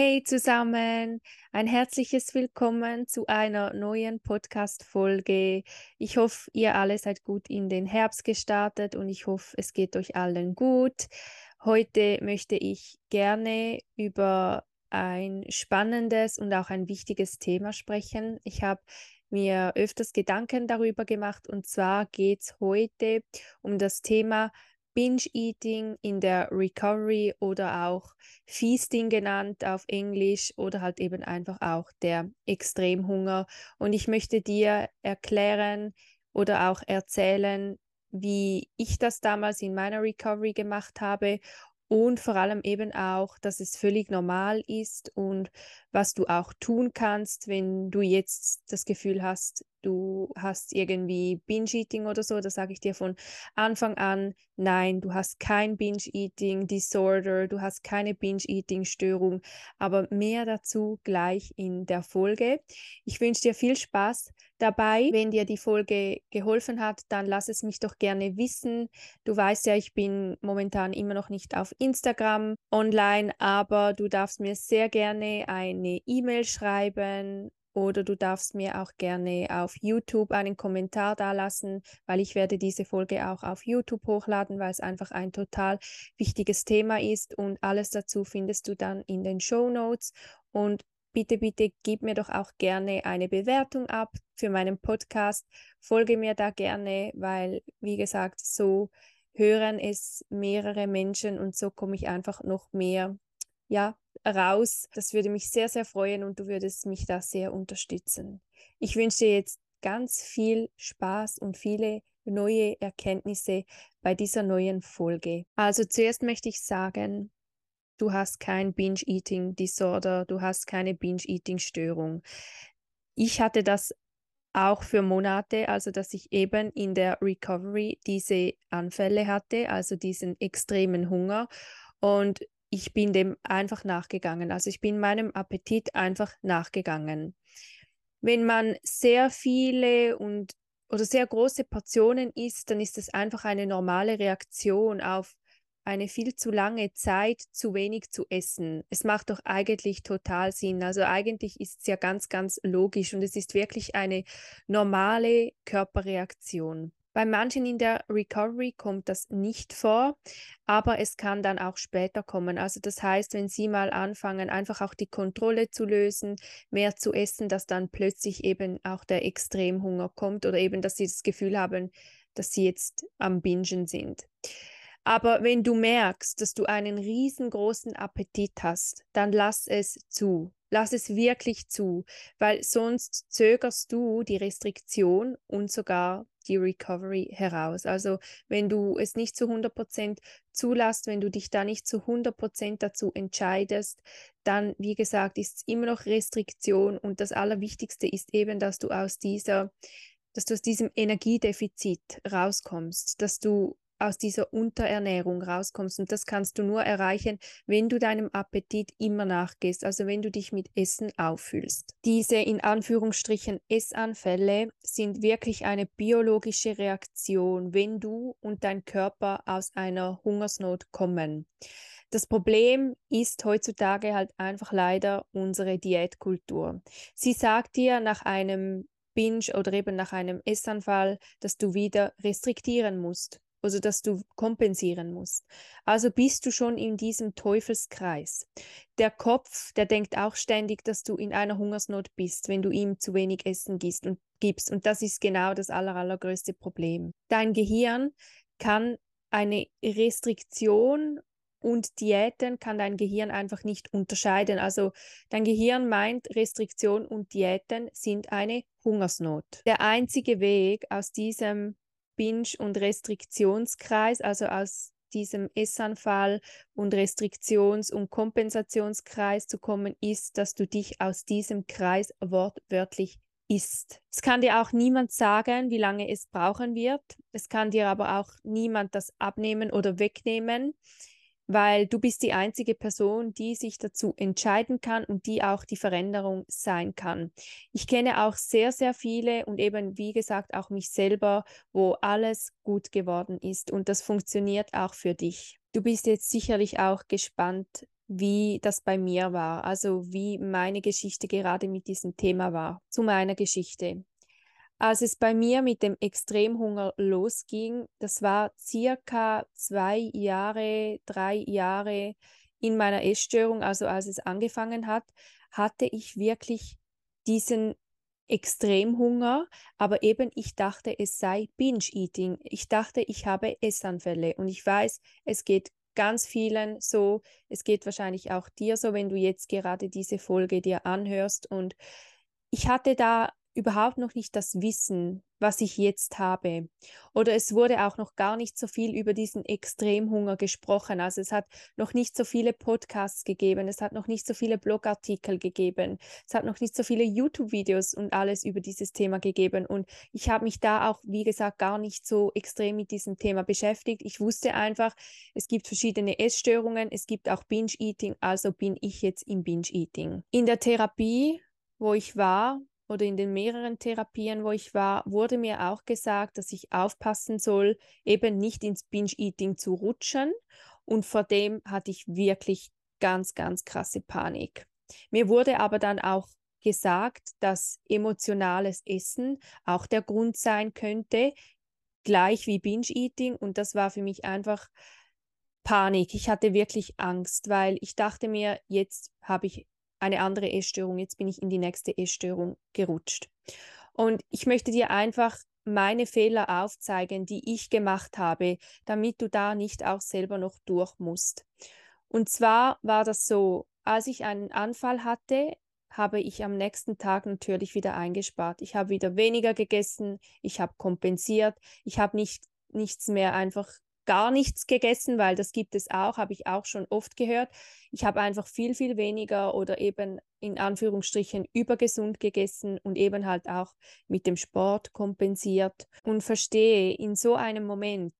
Hey zusammen, ein herzliches Willkommen zu einer neuen Podcast-Folge. Ich hoffe, ihr alle seid gut in den Herbst gestartet und ich hoffe, es geht euch allen gut. Heute möchte ich gerne über ein spannendes und auch ein wichtiges Thema sprechen. Ich habe mir öfters Gedanken darüber gemacht und zwar geht es heute um das Thema Binge-Eating in der Recovery oder auch Feasting genannt auf Englisch oder halt eben einfach auch der Extremhunger. Und ich möchte dir erklären oder auch erzählen, wie ich das damals in meiner Recovery gemacht habe und vor allem eben auch, dass es völlig normal ist und was du auch tun kannst, wenn du jetzt das Gefühl hast, du hast irgendwie Binge-Eating oder so, da sage ich dir von Anfang an, nein, du hast kein Binge-Eating-Disorder, du hast keine Binge-Eating-Störung, aber mehr dazu gleich in der Folge. Ich wünsche dir viel Spaß dabei. Wenn dir die Folge geholfen hat, dann lass es mich doch gerne wissen. Du weißt ja, ich bin momentan immer noch nicht auf Instagram online, aber du darfst mir sehr gerne eine E-Mail schreiben oder du darfst mir auch gerne auf YouTube einen Kommentar dalassen, weil ich werde diese Folge auch auf YouTube hochladen, weil es einfach ein total wichtiges Thema ist und alles dazu findest du dann in den Show Notes und bitte, bitte gib mir doch auch gerne eine Bewertung ab für meinen Podcast. Folge mir da gerne, weil, wie gesagt, so hören es mehrere Menschen und so komme ich einfach noch mehr, ja, raus. Das würde mich sehr, sehr freuen und du würdest mich da sehr unterstützen. Ich wünsche dir jetzt ganz viel Spaß und viele neue Erkenntnisse bei dieser neuen Folge. Also zuerst möchte ich sagen, du hast kein Binge-Eating-Disorder, du hast keine Binge-Eating-Störung. Ich hatte das auch für Monate, also dass ich eben in der Recovery diese Anfälle hatte, also diesen extremen Hunger. Und ich bin dem einfach nachgegangen. Also ich bin meinem Appetit einfach nachgegangen. Wenn man sehr viele und oder sehr große Portionen isst, dann ist das einfach eine normale Reaktion auf eine viel zu lange Zeit zu wenig zu essen. Es macht doch eigentlich total Sinn. Also eigentlich ist es ja ganz, ganz logisch und es ist wirklich eine normale Körperreaktion. Bei manchen in der Recovery kommt das nicht vor, aber es kann dann auch später kommen. Also das heißt, wenn Sie mal anfangen, einfach auch die Kontrolle zu lösen, mehr zu essen, dass dann plötzlich eben auch der Extremhunger kommt oder eben, dass Sie das Gefühl haben, dass Sie jetzt am Bingen sind. Aber wenn du merkst, dass du einen riesengroßen Appetit hast, dann lass es zu. Lass es wirklich zu, weil sonst zögerst du die Restriktion und sogar die Recovery heraus. Also wenn du es nicht zu 100% zulässt, wenn du dich da nicht zu 100% dazu entscheidest, dann, wie gesagt, ist es immer noch Restriktion und das Allerwichtigste ist eben, dass du aus dieser dass du aus diesem Energiedefizit rauskommst, dass du aus dieser Unterernährung rauskommst. Und das kannst du nur erreichen, wenn du deinem Appetit immer nachgehst, also wenn du dich mit Essen auffüllst. Diese in Anführungsstrichen Essanfälle sind wirklich eine biologische Reaktion, wenn du und dein Körper aus einer Hungersnot kommen. Das Problem ist heutzutage halt einfach leider unsere Diätkultur. Sie sagt dir nach einem Binge oder eben nach einem Essanfall, dass du wieder restriktieren musst also dass du kompensieren musst. Also bist du schon in diesem Teufelskreis. Der Kopf, der denkt auch ständig, dass du in einer Hungersnot bist, wenn du ihm zu wenig Essen gibst und gibst. Und das ist genau das aller, allergrößte Problem. Dein Gehirn kann eine Restriktion und Diäten kann dein Gehirn einfach nicht unterscheiden. Also dein Gehirn meint, Restriktion und Diäten sind eine Hungersnot. Der einzige Weg aus diesem Binge- und Restriktionskreis, also aus diesem Essanfall und Restriktions- und Kompensationskreis zu kommen, ist, dass du dich aus diesem Kreis wortwörtlich isst. Es kann dir auch niemand sagen, wie lange es brauchen wird. Es kann dir aber auch niemand das abnehmen oder wegnehmen weil du bist die einzige Person, die sich dazu entscheiden kann und die auch die Veränderung sein kann. Ich kenne auch sehr, sehr viele und eben, wie gesagt, auch mich selber, wo alles gut geworden ist und das funktioniert auch für dich. Du bist jetzt sicherlich auch gespannt, wie das bei mir war, also wie meine Geschichte gerade mit diesem Thema war. Zu meiner Geschichte. Als es bei mir mit dem Extremhunger losging, das war circa zwei Jahre, drei Jahre in meiner Essstörung, also als es angefangen hat, hatte ich wirklich diesen Extremhunger, aber eben ich dachte, es sei Binge-Eating. Ich dachte, ich habe Essanfälle. Und ich weiß, es geht ganz vielen so, es geht wahrscheinlich auch dir so, wenn du jetzt gerade diese Folge dir anhörst. Und ich hatte da überhaupt noch nicht das Wissen, was ich jetzt habe. Oder es wurde auch noch gar nicht so viel über diesen Extremhunger gesprochen. Also es hat noch nicht so viele Podcasts gegeben, es hat noch nicht so viele Blogartikel gegeben, es hat noch nicht so viele YouTube-Videos und alles über dieses Thema gegeben. Und ich habe mich da auch, wie gesagt, gar nicht so extrem mit diesem Thema beschäftigt. Ich wusste einfach, es gibt verschiedene Essstörungen, es gibt auch Binge-Eating, also bin ich jetzt im Binge-Eating. In der Therapie wo ich war, oder in den mehreren Therapien, wo ich war, wurde mir auch gesagt, dass ich aufpassen soll, eben nicht ins Binge-Eating zu rutschen. Und vor dem hatte ich wirklich ganz, ganz krasse Panik. Mir wurde aber dann auch gesagt, dass emotionales Essen auch der Grund sein könnte, gleich wie Binge-Eating. Und das war für mich einfach Panik. Ich hatte wirklich Angst, weil ich dachte mir, jetzt habe ich eine andere Essstörung, jetzt bin ich in die nächste Essstörung gerutscht. Und ich möchte dir einfach meine Fehler aufzeigen, die ich gemacht habe, damit du da nicht auch selber noch durch musst. Und zwar war das so, als ich einen Anfall hatte, habe ich am nächsten Tag natürlich wieder eingespart. Ich habe wieder weniger gegessen, ich habe kompensiert, ich habe nicht, nichts mehr einfach gar nichts gegessen, weil das gibt es auch, habe ich auch schon oft gehört. Ich habe einfach viel, viel weniger oder eben in Anführungsstrichen übergesund gegessen und eben halt auch mit dem Sport kompensiert und verstehe, in so einem Moment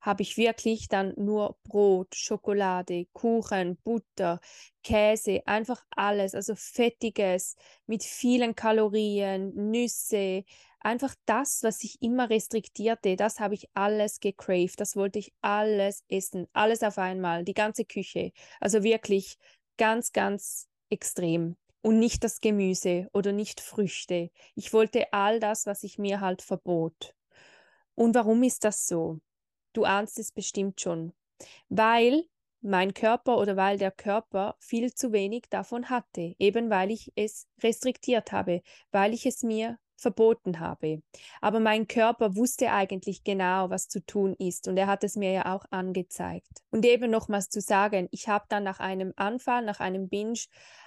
habe ich wirklich dann nur Brot, Schokolade, Kuchen, Butter, Käse, einfach alles, also fettiges mit vielen Kalorien, Nüsse, einfach das, was ich immer restriktierte, das habe ich alles gecraved, das wollte ich alles essen, alles auf einmal, die ganze Küche. Also wirklich ganz, ganz extrem. Und nicht das Gemüse oder nicht Früchte. Ich wollte all das, was ich mir halt verbot. Und warum ist das so? Du ahnst es bestimmt schon. Weil mein Körper oder weil der Körper viel zu wenig davon hatte, eben weil ich es restriktiert habe, weil ich es mir verboten habe. Aber mein Körper wusste eigentlich genau, was zu tun ist und er hat es mir ja auch angezeigt. Und eben nochmals zu sagen, ich habe dann nach einem Anfall, nach einem Binge,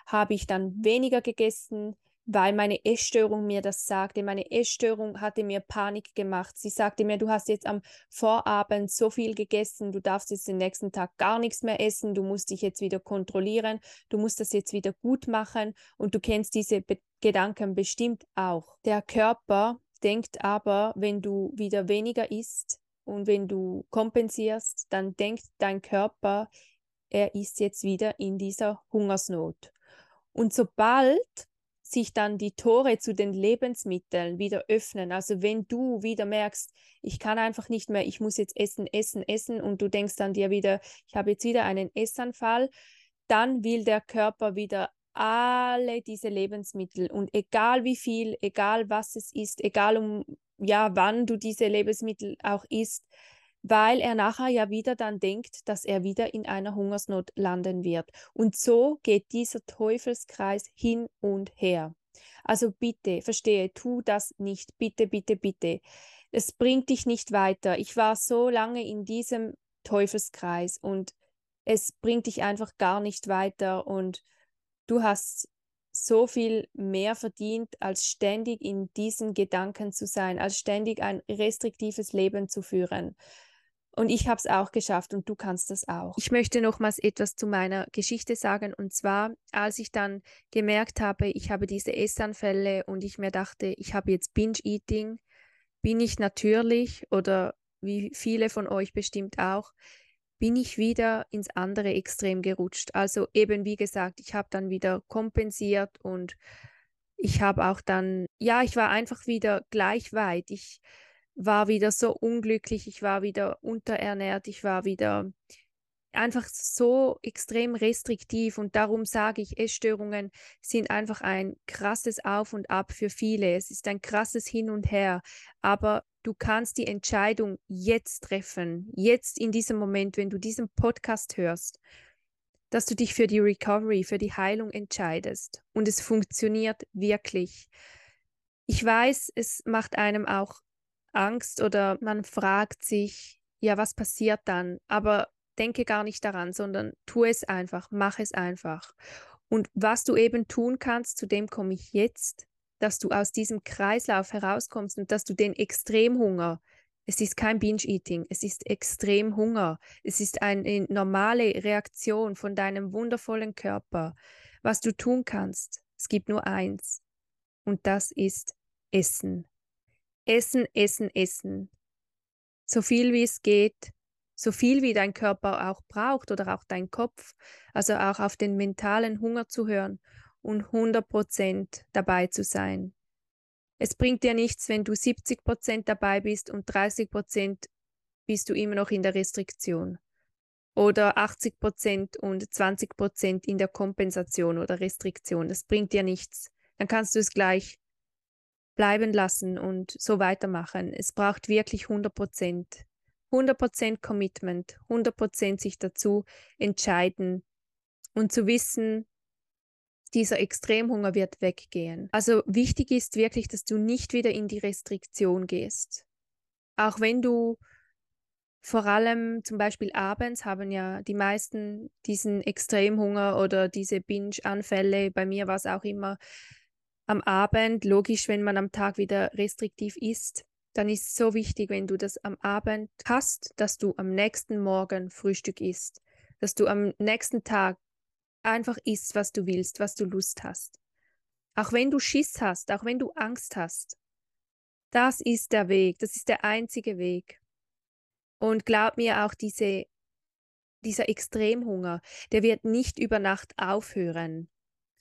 habe ich dann weniger gegessen, weil meine Essstörung mir das sagte. Meine Essstörung hatte mir Panik gemacht. Sie sagte mir, du hast jetzt am Vorabend so viel gegessen, du darfst jetzt den nächsten Tag gar nichts mehr essen, du musst dich jetzt wieder kontrollieren, du musst das jetzt wieder gut machen und du kennst diese Be Gedanken bestimmt auch. Der Körper denkt aber, wenn du wieder weniger isst und wenn du kompensierst, dann denkt dein Körper, er ist jetzt wieder in dieser Hungersnot. Und sobald sich dann die Tore zu den Lebensmitteln wieder öffnen. Also wenn du wieder merkst, ich kann einfach nicht mehr, ich muss jetzt essen, essen, essen und du denkst dann dir wieder, ich habe jetzt wieder einen Essanfall, dann will der Körper wieder alle diese Lebensmittel und egal wie viel, egal was es ist, egal um ja, wann du diese Lebensmittel auch isst, weil er nachher ja wieder dann denkt, dass er wieder in einer Hungersnot landen wird. Und so geht dieser Teufelskreis hin und her. Also bitte, verstehe, tu das nicht. Bitte, bitte, bitte. Es bringt dich nicht weiter. Ich war so lange in diesem Teufelskreis und es bringt dich einfach gar nicht weiter und du hast so viel mehr verdient, als ständig in diesen Gedanken zu sein, als ständig ein restriktives Leben zu führen. Und ich habe es auch geschafft und du kannst das auch. Ich möchte nochmals etwas zu meiner Geschichte sagen. Und zwar, als ich dann gemerkt habe, ich habe diese Essanfälle und ich mir dachte, ich habe jetzt Binge-Eating, bin ich natürlich oder wie viele von euch bestimmt auch, bin ich wieder ins andere Extrem gerutscht. Also eben wie gesagt, ich habe dann wieder kompensiert und ich habe auch dann, ja, ich war einfach wieder gleich weit. Ich war wieder so unglücklich, ich war wieder unterernährt, ich war wieder einfach so extrem restriktiv und darum sage ich, Essstörungen sind einfach ein krasses Auf und Ab für viele. Es ist ein krasses Hin und Her, aber du kannst die Entscheidung jetzt treffen, jetzt in diesem Moment, wenn du diesen Podcast hörst, dass du dich für die Recovery, für die Heilung entscheidest und es funktioniert wirklich. Ich weiß, es macht einem auch Angst oder man fragt sich, ja, was passiert dann? Aber denke gar nicht daran, sondern tu es einfach, mach es einfach. Und was du eben tun kannst, zu dem komme ich jetzt, dass du aus diesem Kreislauf herauskommst und dass du den Extremhunger, es ist kein Binge-Eating, es ist Extremhunger, es ist eine normale Reaktion von deinem wundervollen Körper. Was du tun kannst, es gibt nur eins und das ist Essen. Essen, Essen, Essen. So viel wie es geht, so viel wie dein Körper auch braucht oder auch dein Kopf, also auch auf den mentalen Hunger zu hören und 100% dabei zu sein. Es bringt dir nichts, wenn du 70% dabei bist und 30% bist du immer noch in der Restriktion. Oder 80% und 20% in der Kompensation oder Restriktion. Das bringt dir nichts. Dann kannst du es gleich bleiben lassen und so weitermachen. Es braucht wirklich 100%. 100% Commitment, 100% sich dazu entscheiden und zu wissen, dieser Extremhunger wird weggehen. Also wichtig ist wirklich, dass du nicht wieder in die Restriktion gehst. Auch wenn du vor allem zum Beispiel abends haben ja die meisten diesen Extremhunger oder diese Binge-Anfälle. Bei mir war es auch immer am Abend. Logisch, wenn man am Tag wieder restriktiv isst, dann ist es so wichtig, wenn du das am Abend hast, dass du am nächsten Morgen Frühstück isst, dass du am nächsten Tag einfach isst, was du willst, was du Lust hast. Auch wenn du Schiss hast, auch wenn du Angst hast. Das ist der Weg, das ist der einzige Weg. Und glaub mir auch, diese, dieser Extremhunger, der wird nicht über Nacht aufhören.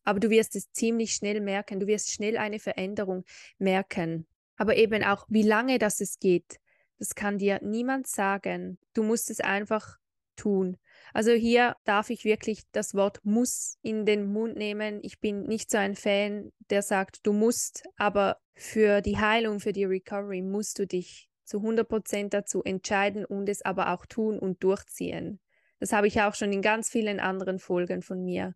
Aber du wirst es ziemlich schnell merken, du wirst schnell eine Veränderung merken. Aber eben auch, wie lange das es geht, das kann dir niemand sagen. Du musst es einfach tun. Also hier darf ich wirklich das Wort muss in den Mund nehmen. Ich bin nicht so ein Fan, der sagt, du musst, aber für die Heilung, für die Recovery musst du dich zu 100 Prozent dazu entscheiden und es aber auch tun und durchziehen. Das habe ich auch schon in ganz vielen anderen Folgen von mir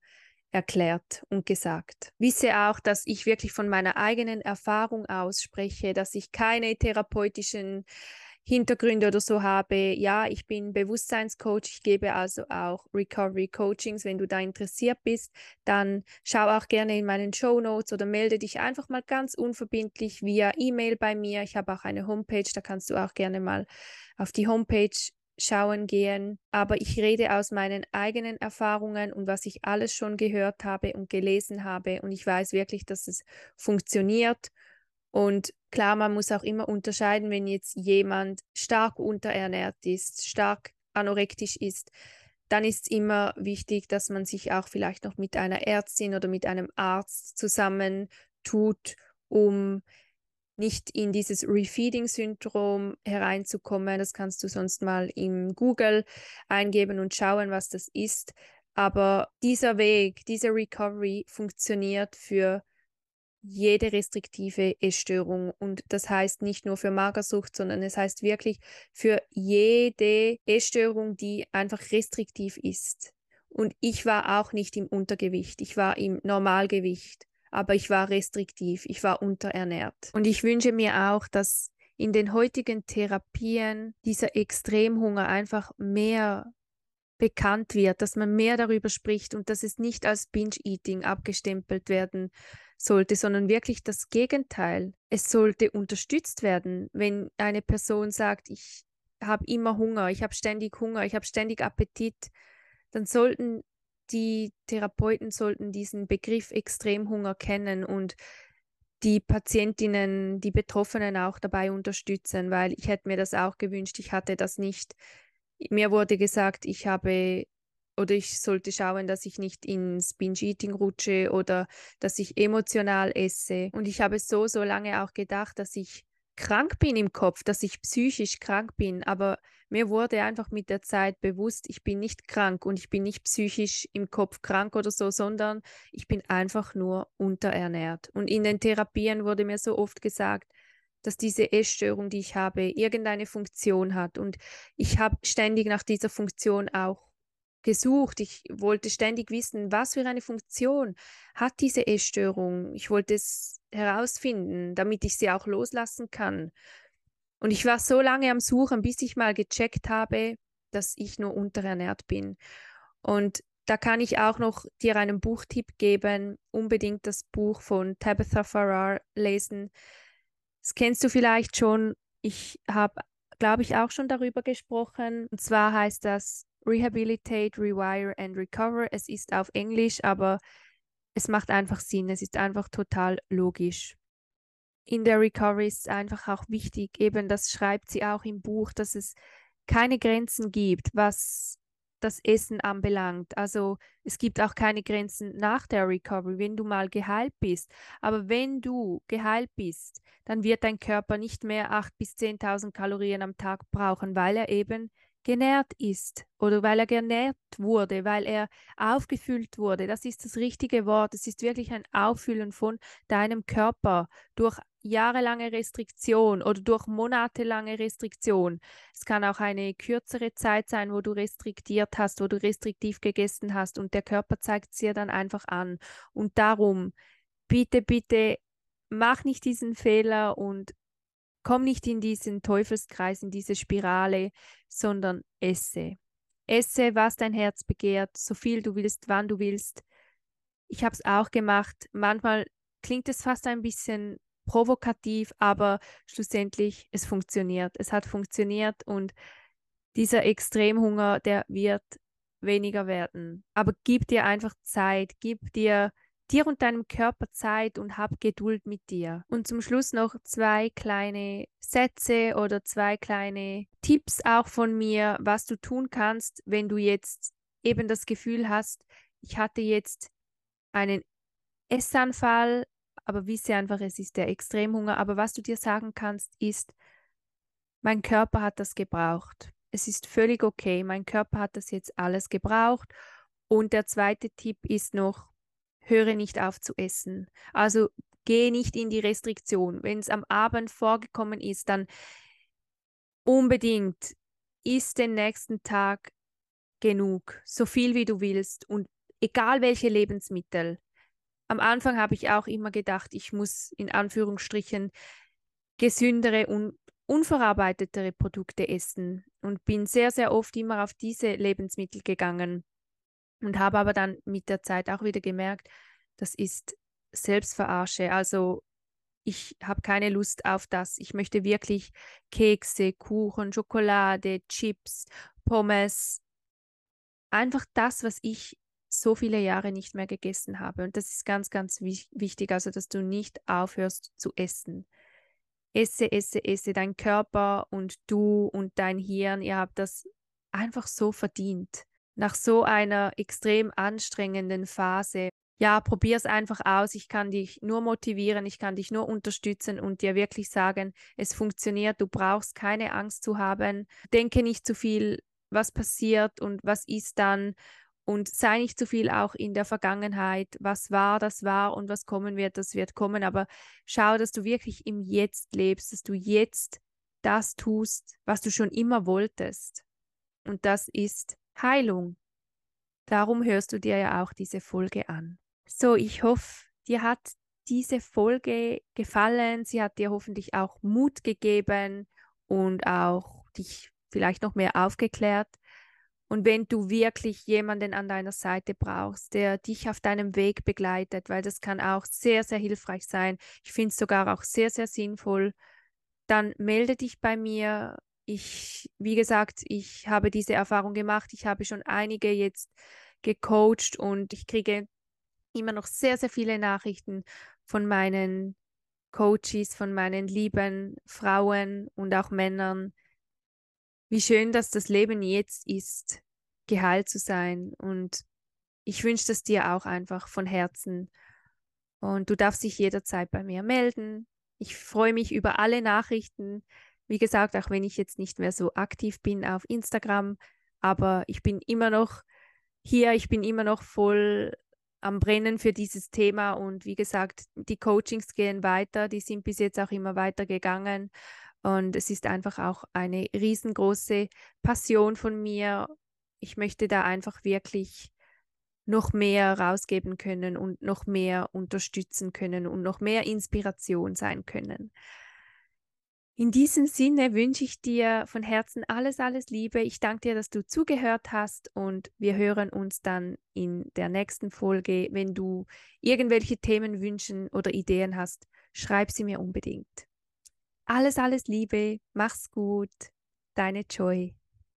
erklärt und gesagt. Wisse auch, dass ich wirklich von meiner eigenen Erfahrung aus spreche, dass ich keine therapeutischen Hintergründe oder so habe. Ja, ich bin Bewusstseinscoach, ich gebe also auch Recovery Coachings. Wenn du da interessiert bist, dann schau auch gerne in meinen Show Notes oder melde dich einfach mal ganz unverbindlich via E-Mail bei mir. Ich habe auch eine Homepage, da kannst du auch gerne mal auf die Homepage schauen gehen, aber ich rede aus meinen eigenen Erfahrungen und was ich alles schon gehört habe und gelesen habe und ich weiß wirklich, dass es funktioniert und klar, man muss auch immer unterscheiden, wenn jetzt jemand stark unterernährt ist, stark anorektisch ist, dann ist es immer wichtig, dass man sich auch vielleicht noch mit einer Ärztin oder mit einem Arzt zusammentut, um nicht in dieses Refeeding-Syndrom hereinzukommen. Das kannst du sonst mal im Google eingeben und schauen, was das ist. Aber dieser Weg, diese Recovery funktioniert für jede restriktive Essstörung. Und das heißt nicht nur für Magersucht, sondern es heißt wirklich für jede Essstörung, die einfach restriktiv ist. Und ich war auch nicht im Untergewicht, ich war im Normalgewicht aber ich war restriktiv, ich war unterernährt. Und ich wünsche mir auch, dass in den heutigen Therapien dieser Extremhunger einfach mehr bekannt wird, dass man mehr darüber spricht und dass es nicht als Binge-Eating abgestempelt werden sollte, sondern wirklich das Gegenteil. Es sollte unterstützt werden, wenn eine Person sagt, ich habe immer Hunger, ich habe ständig Hunger, ich habe ständig Appetit, dann sollten die Therapeuten sollten diesen Begriff Extremhunger kennen und die Patientinnen, die Betroffenen auch dabei unterstützen, weil ich hätte mir das auch gewünscht, ich hatte das nicht. Mir wurde gesagt, ich habe oder ich sollte schauen, dass ich nicht ins Binge-Eating rutsche oder dass ich emotional esse. Und ich habe so, so lange auch gedacht, dass ich krank bin im Kopf, dass ich psychisch krank bin, aber mir wurde einfach mit der Zeit bewusst, ich bin nicht krank und ich bin nicht psychisch im Kopf krank oder so, sondern ich bin einfach nur unterernährt. Und in den Therapien wurde mir so oft gesagt, dass diese Essstörung, die ich habe, irgendeine Funktion hat. Und ich habe ständig nach dieser Funktion auch gesucht. Ich wollte ständig wissen, was für eine Funktion hat diese Essstörung. Ich wollte es herausfinden, damit ich sie auch loslassen kann. Und ich war so lange am Suchen, bis ich mal gecheckt habe, dass ich nur unterernährt bin. Und da kann ich auch noch dir einen Buchtipp geben. Unbedingt das Buch von Tabitha Farrar lesen. Das kennst du vielleicht schon. Ich habe, glaube ich, auch schon darüber gesprochen. Und zwar heißt das Rehabilitate, Rewire and Recover. Es ist auf Englisch, aber es macht einfach Sinn. Es ist einfach total logisch. In der Recovery ist es einfach auch wichtig, eben das schreibt sie auch im Buch, dass es keine Grenzen gibt, was das Essen anbelangt. Also es gibt auch keine Grenzen nach der Recovery, wenn du mal geheilt bist. Aber wenn du geheilt bist, dann wird dein Körper nicht mehr 8.000 bis 10.000 Kalorien am Tag brauchen, weil er eben genährt ist oder weil er genährt wurde, weil er aufgefüllt wurde. Das ist das richtige Wort. Es ist wirklich ein Auffüllen von deinem Körper durch jahrelange Restriktion oder durch monatelange Restriktion. Es kann auch eine kürzere Zeit sein, wo du restriktiert hast, wo du restriktiv gegessen hast und der Körper zeigt es dir dann einfach an. Und darum, bitte, bitte, mach nicht diesen Fehler und komm nicht in diesen Teufelskreis, in diese Spirale, sondern esse. Esse, was dein Herz begehrt, so viel du willst, wann du willst. Ich habe es auch gemacht. Manchmal klingt es fast ein bisschen provokativ, aber schlussendlich es funktioniert. Es hat funktioniert und dieser Extremhunger, der wird weniger werden. Aber gib dir einfach Zeit, gib dir dir und deinem Körper Zeit und hab Geduld mit dir. Und zum Schluss noch zwei kleine Sätze oder zwei kleine Tipps auch von mir, was du tun kannst, wenn du jetzt eben das Gefühl hast, ich hatte jetzt einen Essanfall, aber wisse einfach, es ist der Extremhunger. Aber was du dir sagen kannst, ist, mein Körper hat das gebraucht. Es ist völlig okay. Mein Körper hat das jetzt alles gebraucht. Und der zweite Tipp ist noch, höre nicht auf zu essen. Also geh nicht in die Restriktion. Wenn es am Abend vorgekommen ist, dann unbedingt isst den nächsten Tag genug, so viel wie du willst und egal welche Lebensmittel. Am Anfang habe ich auch immer gedacht, ich muss in Anführungsstrichen gesündere und unverarbeitetere Produkte essen und bin sehr, sehr oft immer auf diese Lebensmittel gegangen und habe aber dann mit der Zeit auch wieder gemerkt, das ist Selbstverarsche. Also ich habe keine Lust auf das. Ich möchte wirklich Kekse, Kuchen, Schokolade, Chips, Pommes. Einfach das, was ich so viele Jahre nicht mehr gegessen habe. Und das ist ganz, ganz wichtig, also dass du nicht aufhörst zu essen. Esse, esse, esse. Dein Körper und du und dein Hirn, ihr habt das einfach so verdient nach so einer extrem anstrengenden Phase, ja, probier es einfach aus. Ich kann dich nur motivieren, ich kann dich nur unterstützen und dir wirklich sagen, es funktioniert. Du brauchst keine Angst zu haben. Denke nicht zu viel, was passiert und was ist dann. Und sei nicht zu viel auch in der Vergangenheit. Was war, das war und was kommen wird, das wird kommen. Aber schau, dass du wirklich im Jetzt lebst, dass du jetzt das tust, was du schon immer wolltest. Und das ist Heilung. Darum hörst du dir ja auch diese Folge an. So, ich hoffe, dir hat diese Folge gefallen. Sie hat dir hoffentlich auch Mut gegeben und auch dich vielleicht noch mehr aufgeklärt. Und wenn du wirklich jemanden an deiner Seite brauchst, der dich auf deinem Weg begleitet, weil das kann auch sehr, sehr hilfreich sein. Ich finde es sogar auch sehr, sehr sinnvoll. Dann melde dich bei mir ich, wie gesagt, ich habe diese Erfahrung gemacht. Ich habe schon einige jetzt gecoacht und ich kriege immer noch sehr, sehr viele Nachrichten von meinen Coaches, von meinen lieben Frauen und auch Männern. Wie schön, dass das Leben jetzt ist, geheilt zu sein. Und ich wünsche das dir auch einfach von Herzen. Und du darfst dich jederzeit bei mir melden. Ich freue mich über alle Nachrichten. Wie gesagt, auch wenn ich jetzt nicht mehr so aktiv bin auf Instagram, aber ich bin immer noch hier, ich bin immer noch voll am Brennen für dieses Thema und wie gesagt, die Coachings gehen weiter, die sind bis jetzt auch immer weiter gegangen und es ist einfach auch eine riesengroße Passion von mir. Ich möchte da einfach wirklich noch mehr rausgeben können und noch mehr unterstützen können und noch mehr Inspiration sein können. In diesem Sinne wünsche ich dir von Herzen alles, alles Liebe. Ich danke dir, dass du zugehört hast und wir hören uns dann in der nächsten Folge. Wenn du irgendwelche Themen, wünschen oder Ideen hast, schreib sie mir unbedingt. Alles, alles Liebe, mach's gut, deine Joy.